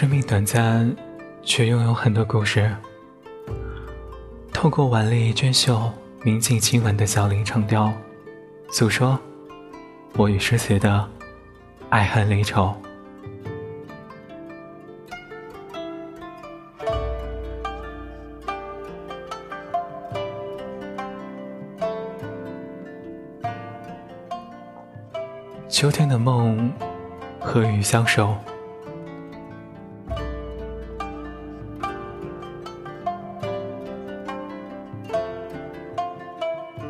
生命短暂，却拥有很多故事。透过婉丽娟秀、明净亲吻的小林长调，诉说我与诗词的爱恨离愁。秋天的梦，和雨相守。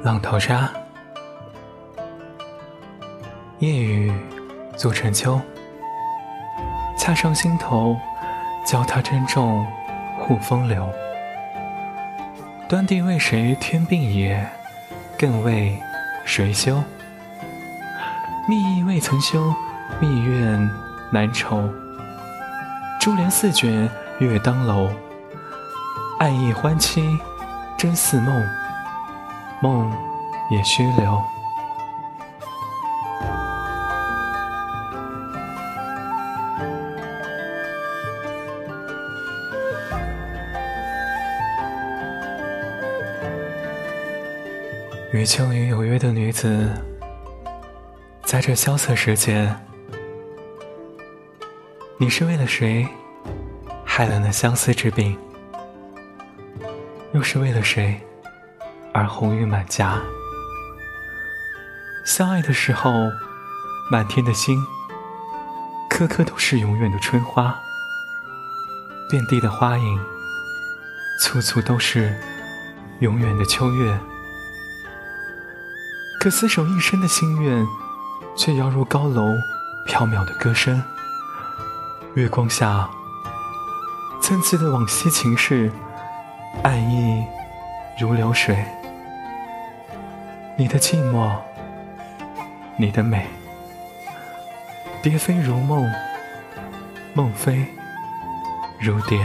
浪淘沙，夜雨作成秋，恰上心头，教他珍重护风流。端地为谁添鬓也？更为谁修？蜜意未曾休，蜜怨难酬。珠帘四卷月当楼，爱意欢期真似梦，梦也须留。与秋雨有约的女子。在这萧瑟时节，你是为了谁害了那相思之病？又是为了谁而红晕满颊？相爱的时候，满天的星，颗颗都是永远的春花；遍地的花影，簇簇都是永远的秋月。可厮守一生的心愿。却犹如高楼缥缈的歌声，月光下，曾记的往昔情事，爱意如流水。你的寂寞，你的美，蝶飞如梦，梦飞如蝶。